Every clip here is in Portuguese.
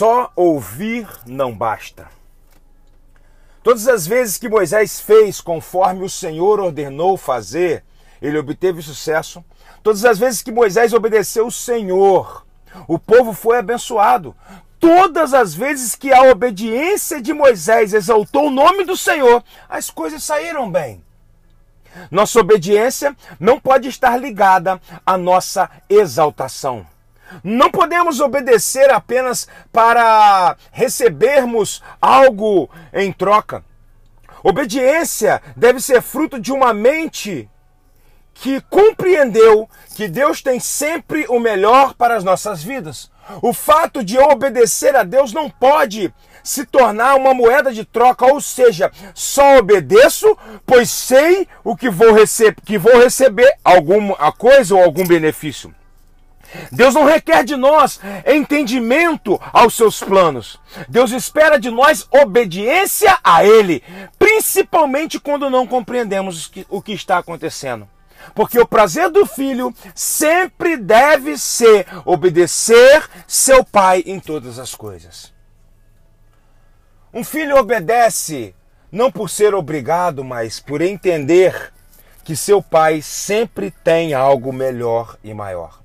Só ouvir não basta. Todas as vezes que Moisés fez conforme o Senhor ordenou fazer, ele obteve sucesso. Todas as vezes que Moisés obedeceu o Senhor, o povo foi abençoado. Todas as vezes que a obediência de Moisés exaltou o nome do Senhor, as coisas saíram bem. Nossa obediência não pode estar ligada à nossa exaltação. Não podemos obedecer apenas para recebermos algo em troca. Obediência deve ser fruto de uma mente que compreendeu que Deus tem sempre o melhor para as nossas vidas. O fato de obedecer a Deus não pode se tornar uma moeda de troca, ou seja, só obedeço, pois sei o que vou receber, que vou receber alguma coisa ou algum benefício. Deus não requer de nós entendimento aos seus planos. Deus espera de nós obediência a Ele, principalmente quando não compreendemos o que está acontecendo. Porque o prazer do filho sempre deve ser obedecer seu pai em todas as coisas. Um filho obedece não por ser obrigado, mas por entender que seu pai sempre tem algo melhor e maior.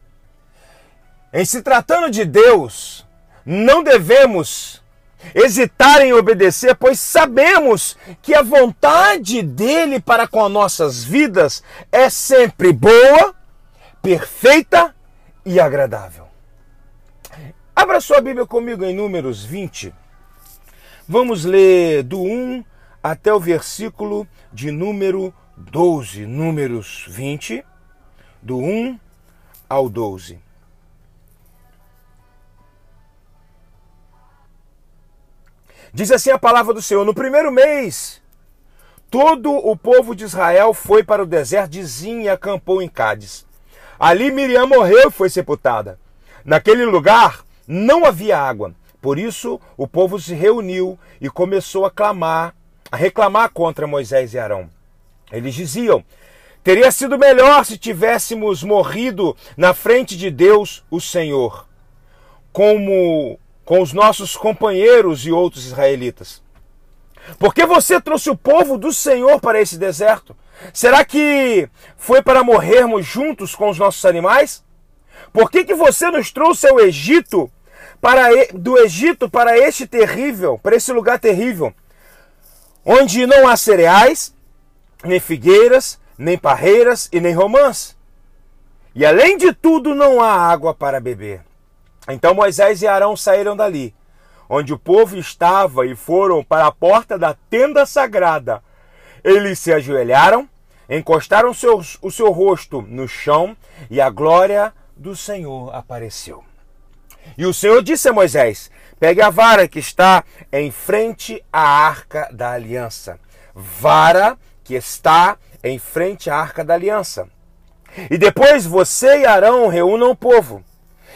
Em se tratando de Deus, não devemos hesitar em obedecer, pois sabemos que a vontade dele para com nossas vidas é sempre boa, perfeita e agradável. Abra sua Bíblia comigo em Números 20. Vamos ler do 1 até o versículo de número 12. Números 20, do 1 ao 12. Diz assim a palavra do Senhor: No primeiro mês, todo o povo de Israel foi para o deserto de Zim e acampou em Cádiz. Ali Miriam morreu e foi sepultada. Naquele lugar não havia água. Por isso o povo se reuniu e começou a clamar, a reclamar contra Moisés e Arão. Eles diziam: Teria sido melhor se tivéssemos morrido na frente de Deus, o Senhor. Como com os nossos companheiros e outros israelitas? Porque você trouxe o povo do Senhor para esse deserto? Será que foi para morrermos juntos com os nossos animais? Por que, que você nos trouxe ao Egito, para, do Egito para este terrível, para esse lugar terrível, onde não há cereais, nem figueiras, nem parreiras e nem romãs? E além de tudo, não há água para beber. Então Moisés e Arão saíram dali, onde o povo estava, e foram para a porta da tenda sagrada. Eles se ajoelharam, encostaram seus, o seu rosto no chão, e a glória do Senhor apareceu. E o Senhor disse a Moisés: Pegue a vara que está em frente à arca da aliança. Vara que está em frente à arca da aliança. E depois você e Arão reúnam o povo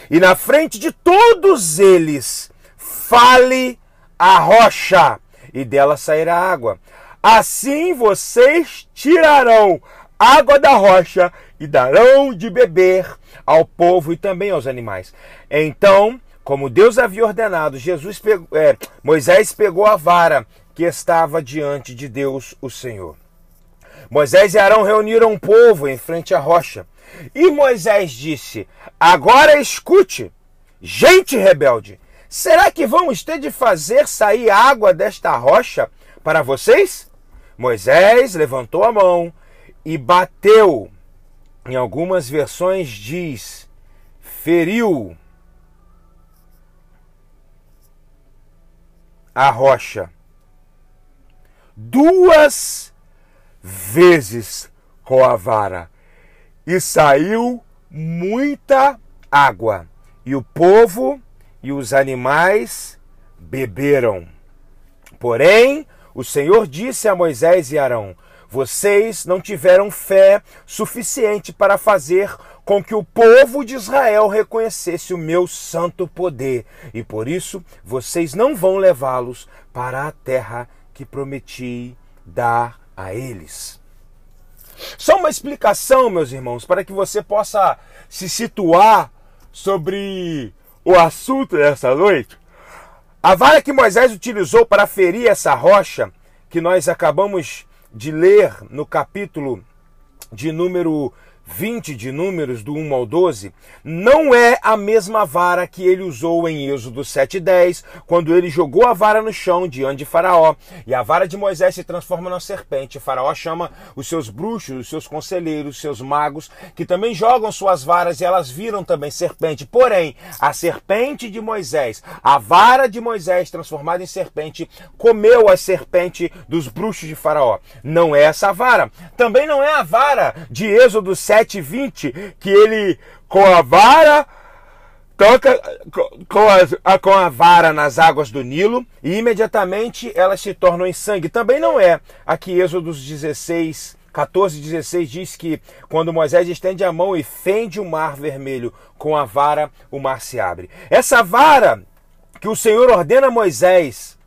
e na frente de todos eles fale a rocha, e dela sairá água. Assim vocês tirarão água da rocha e darão de beber ao povo e também aos animais. Então, como Deus havia ordenado, Jesus pegou, é, Moisés pegou a vara que estava diante de Deus, o Senhor. Moisés e Arão reuniram o povo em frente à rocha. E Moisés disse: Agora escute, gente rebelde, será que vamos ter de fazer sair água desta rocha para vocês? Moisés levantou a mão e bateu. Em algumas versões diz: feriu a rocha duas vezes com a vara e saiu muita água, e o povo e os animais beberam. Porém, o Senhor disse a Moisés e Arão: Vocês não tiveram fé suficiente para fazer com que o povo de Israel reconhecesse o meu santo poder, e por isso vocês não vão levá-los para a terra que prometi dar a eles. Só uma explicação, meus irmãos, para que você possa se situar sobre o assunto dessa noite. A vara que Moisés utilizou para ferir essa rocha, que nós acabamos de ler no capítulo de número 20 de Números, do 1 ao 12, não é a mesma vara que ele usou em Êxodo 7,10, quando ele jogou a vara no chão diante de Faraó, e a vara de Moisés se transforma numa serpente. Faraó chama os seus bruxos, os seus conselheiros, os seus magos, que também jogam suas varas e elas viram também serpente. Porém, a serpente de Moisés, a vara de Moisés transformada em serpente, comeu a serpente dos bruxos de Faraó. Não é essa vara. Também não é a vara de Êxodo 7 7,20, que ele com a vara toca com a, com a vara nas águas do Nilo e imediatamente elas se tornam em sangue. Também não é. Aqui Êxodo 16, 14, 16 diz que quando Moisés estende a mão e fende o mar vermelho com a vara, o mar se abre. Essa vara que o Senhor ordena a Moisés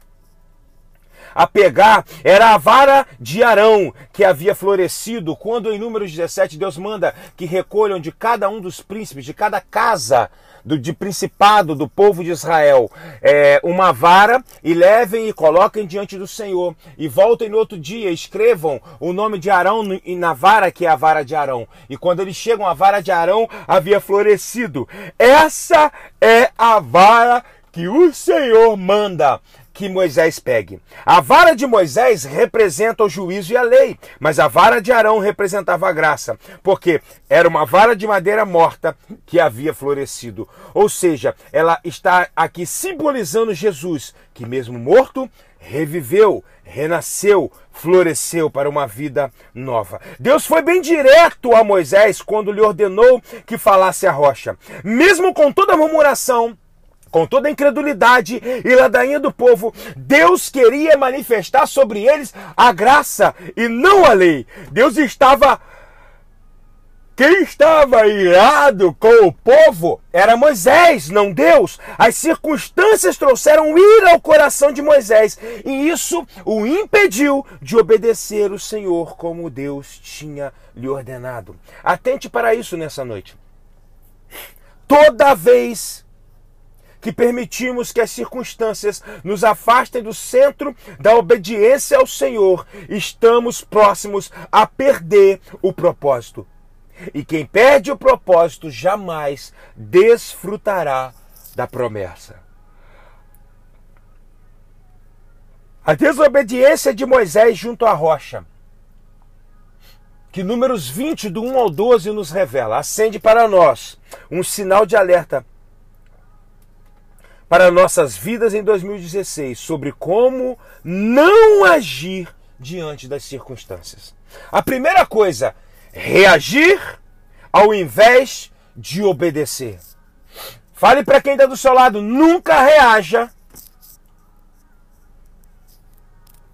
a pegar era a vara de Arão que havia florescido quando em Números 17 Deus manda que recolham de cada um dos príncipes, de cada casa do, de principado do povo de Israel é, uma vara e levem e coloquem diante do Senhor e voltem no outro dia, escrevam o nome de Arão e na vara que é a vara de Arão. E quando eles chegam, a vara de Arão havia florescido. Essa é a vara que o Senhor manda que Moisés pegue. A vara de Moisés representa o juízo e a lei, mas a vara de Arão representava a graça, porque era uma vara de madeira morta que havia florescido. Ou seja, ela está aqui simbolizando Jesus, que mesmo morto, reviveu, renasceu, floresceu para uma vida nova. Deus foi bem direto a Moisés quando lhe ordenou que falasse a rocha. Mesmo com toda a murmuração, com toda a incredulidade e ladainha do povo, Deus queria manifestar sobre eles a graça e não a lei. Deus estava. Quem estava irado com o povo era Moisés, não Deus. As circunstâncias trouxeram ira ao coração de Moisés e isso o impediu de obedecer o Senhor como Deus tinha lhe ordenado. Atente para isso nessa noite. Toda vez que permitimos que as circunstâncias nos afastem do centro da obediência ao Senhor, estamos próximos a perder o propósito. E quem perde o propósito jamais desfrutará da promessa. A desobediência de Moisés junto à rocha, que números 20, do 1 ao 12, nos revela, acende para nós um sinal de alerta para nossas vidas em 2016 sobre como não agir diante das circunstâncias. A primeira coisa, reagir ao invés de obedecer. Fale para quem está do seu lado, nunca reaja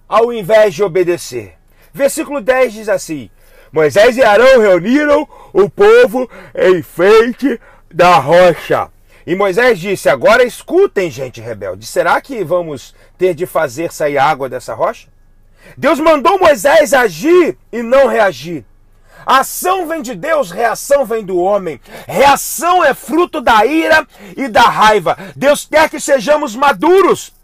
ao invés de obedecer. Versículo 10 diz assim: Moisés e Arão reuniram o povo em frente da rocha. E Moisés disse: Agora escutem, gente rebelde. Será que vamos ter de fazer sair água dessa rocha? Deus mandou Moisés agir e não reagir. Ação vem de Deus, reação vem do homem. Reação é fruto da ira e da raiva. Deus quer que sejamos maduros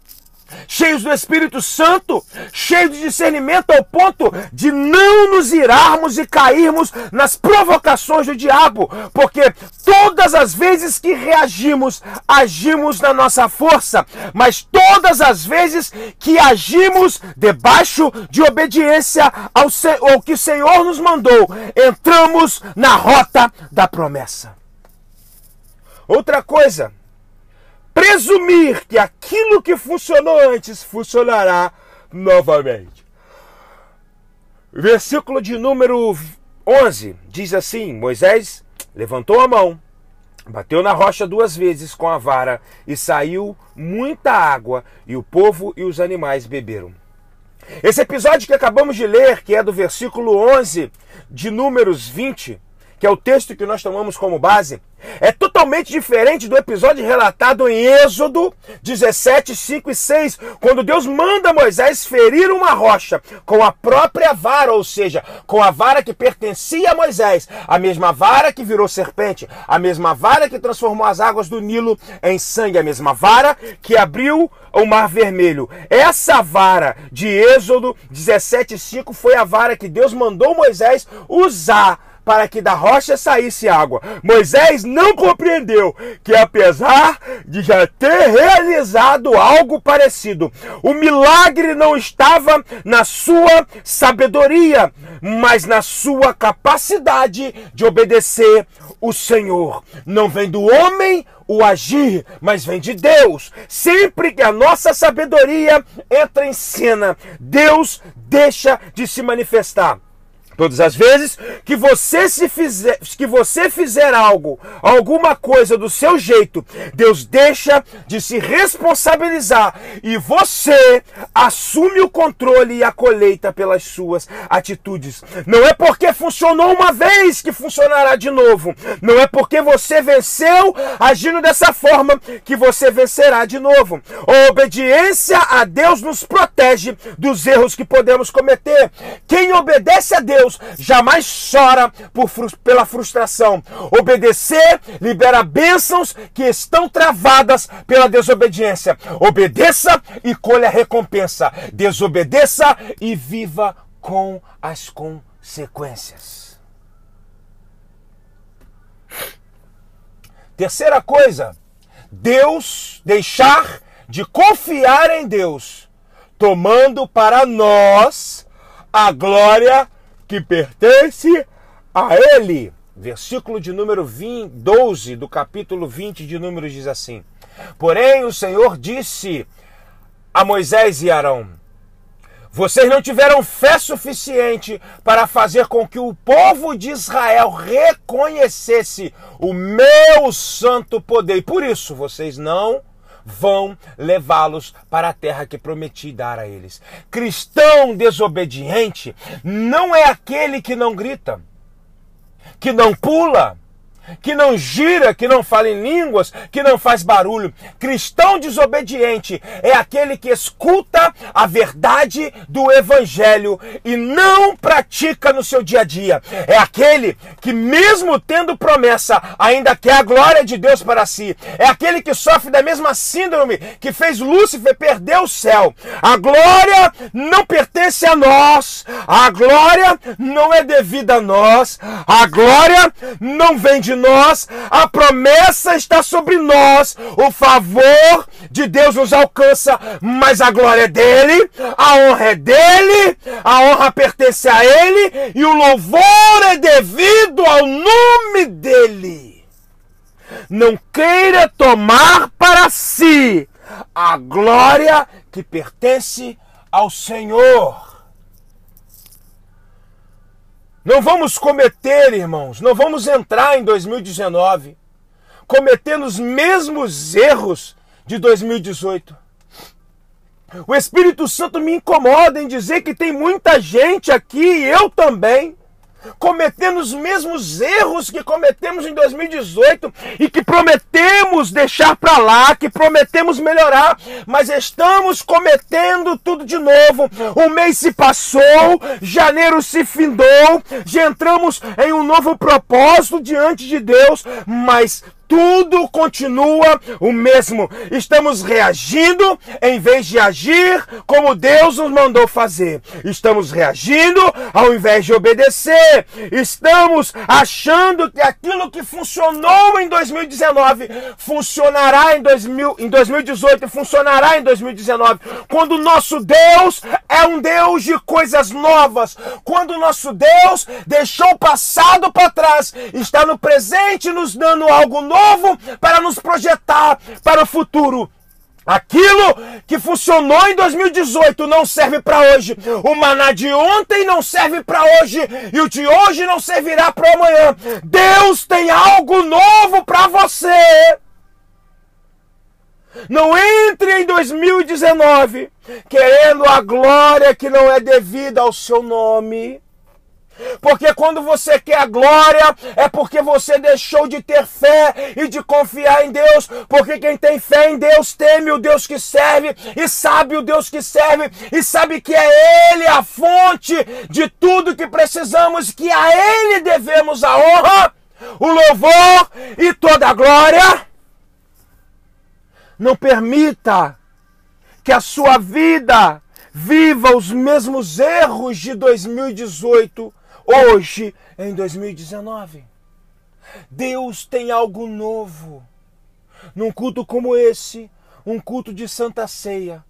cheios do Espírito Santo, cheios de discernimento ao ponto de não nos irarmos e cairmos nas provocações do diabo, porque todas as vezes que reagimos, agimos na nossa força, mas todas as vezes que agimos debaixo de obediência ao, ao que o Senhor nos mandou, entramos na rota da promessa. Outra coisa, presumir que aquilo que funcionou antes funcionará novamente. Versículo de número 11 diz assim: Moisés levantou a mão, bateu na rocha duas vezes com a vara e saiu muita água, e o povo e os animais beberam. Esse episódio que acabamos de ler, que é do versículo 11 de Números 20, que é o texto que nós tomamos como base, é totalmente diferente do episódio relatado em Êxodo 17, 5 e 6, quando Deus manda Moisés ferir uma rocha com a própria vara, ou seja, com a vara que pertencia a Moisés, a mesma vara que virou serpente, a mesma vara que transformou as águas do Nilo em sangue, a mesma vara que abriu o Mar Vermelho. Essa vara de Êxodo 17, 5 foi a vara que Deus mandou Moisés usar para que da rocha saísse água. Moisés não compreendeu que, apesar de já ter realizado algo parecido, o milagre não estava na sua sabedoria, mas na sua capacidade de obedecer o Senhor. Não vem do homem o agir, mas vem de Deus. Sempre que a nossa sabedoria entra em cena, Deus deixa de se manifestar. Todas as vezes que você se fizer, que você fizer algo, alguma coisa do seu jeito, Deus deixa de se responsabilizar e você assume o controle e a colheita pelas suas atitudes. Não é porque funcionou uma vez que funcionará de novo. Não é porque você venceu agindo dessa forma que você vencerá de novo. A obediência a Deus nos protege dos erros que podemos cometer. Quem obedece a Deus Deus jamais chora por, pela frustração. Obedecer libera bênçãos que estão travadas pela desobediência. Obedeça e colha a recompensa. Desobedeça e viva com as consequências. Terceira coisa, Deus deixar de confiar em Deus, tomando para nós a glória que pertence a ele. Versículo de número 20, 12 do capítulo 20 de Números diz assim: Porém, o Senhor disse a Moisés e Arão: Vocês não tiveram fé suficiente para fazer com que o povo de Israel reconhecesse o meu santo poder. Por isso vocês não vão levá-los para a terra que prometi dar a eles. Cristão desobediente não é aquele que não grita, que não pula, que não gira, que não fala em línguas, que não faz barulho. Cristão desobediente é aquele que escuta a verdade do evangelho e não pratica no seu dia a dia. É aquele que, mesmo tendo promessa, ainda quer a glória de Deus para si. É aquele que sofre da mesma síndrome que fez Lúcifer perder o céu. A glória não pertence a nós. A glória não é devida a nós. A glória não vem de nós, a promessa está sobre nós, o favor de Deus nos alcança, mas a glória é dele, a honra é dele, a honra pertence a ele e o louvor é devido ao nome dele. Não queira tomar para si a glória que pertence ao Senhor. Não vamos cometer, irmãos, não vamos entrar em 2019 cometendo os mesmos erros de 2018. O Espírito Santo me incomoda em dizer que tem muita gente aqui, eu também, cometendo os mesmos erros que cometemos em 2018 e que prometemos deixar para lá, que prometemos melhorar, mas estamos cometendo tudo de novo. O mês se passou, janeiro se findou, já entramos em um novo propósito diante de Deus, mas tudo continua o mesmo. Estamos reagindo em vez de agir como Deus nos mandou fazer. Estamos reagindo ao invés de obedecer. Estamos achando que aquilo que funcionou em 2019 funcionará em, 2000, em 2018 e funcionará em 2019. Quando o nosso Deus é um Deus de coisas novas. Quando o nosso Deus deixou o passado para trás, está no presente nos dando algo novo novo para nos projetar para o futuro. Aquilo que funcionou em 2018 não serve para hoje. O maná de ontem não serve para hoje e o de hoje não servirá para amanhã. Deus tem algo novo para você. Não entre em 2019 querendo a glória que não é devida ao seu nome. Porque quando você quer a glória, é porque você deixou de ter fé e de confiar em Deus. Porque quem tem fé em Deus teme o Deus que serve e sabe o Deus que serve e sabe que é Ele a fonte de tudo que precisamos, que a Ele devemos a honra, o louvor e toda a glória. Não permita que a sua vida viva os mesmos erros de 2018 hoje em 2019. Deus tem algo novo. Num culto como esse, um culto de Santa Ceia,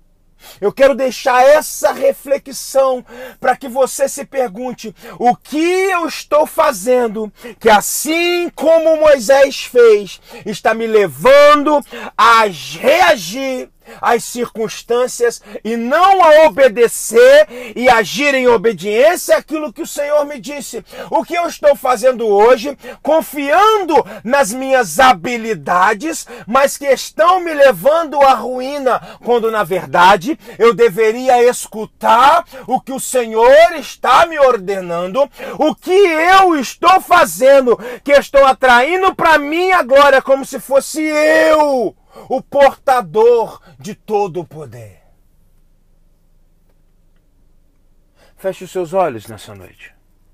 eu quero deixar essa reflexão para que você se pergunte: o que eu estou fazendo que, assim como Moisés fez, está me levando a reagir as circunstâncias e não a obedecer e agir em obediência àquilo que o Senhor me disse. O que eu estou fazendo hoje, confiando nas minhas habilidades, mas que estão me levando à ruína, quando na verdade eu deveria escutar o que o Senhor está me ordenando, o que eu estou fazendo, que estou atraindo para mim a glória como se fosse eu o portador de todo o poder. Feche os seus olhos nessa noite.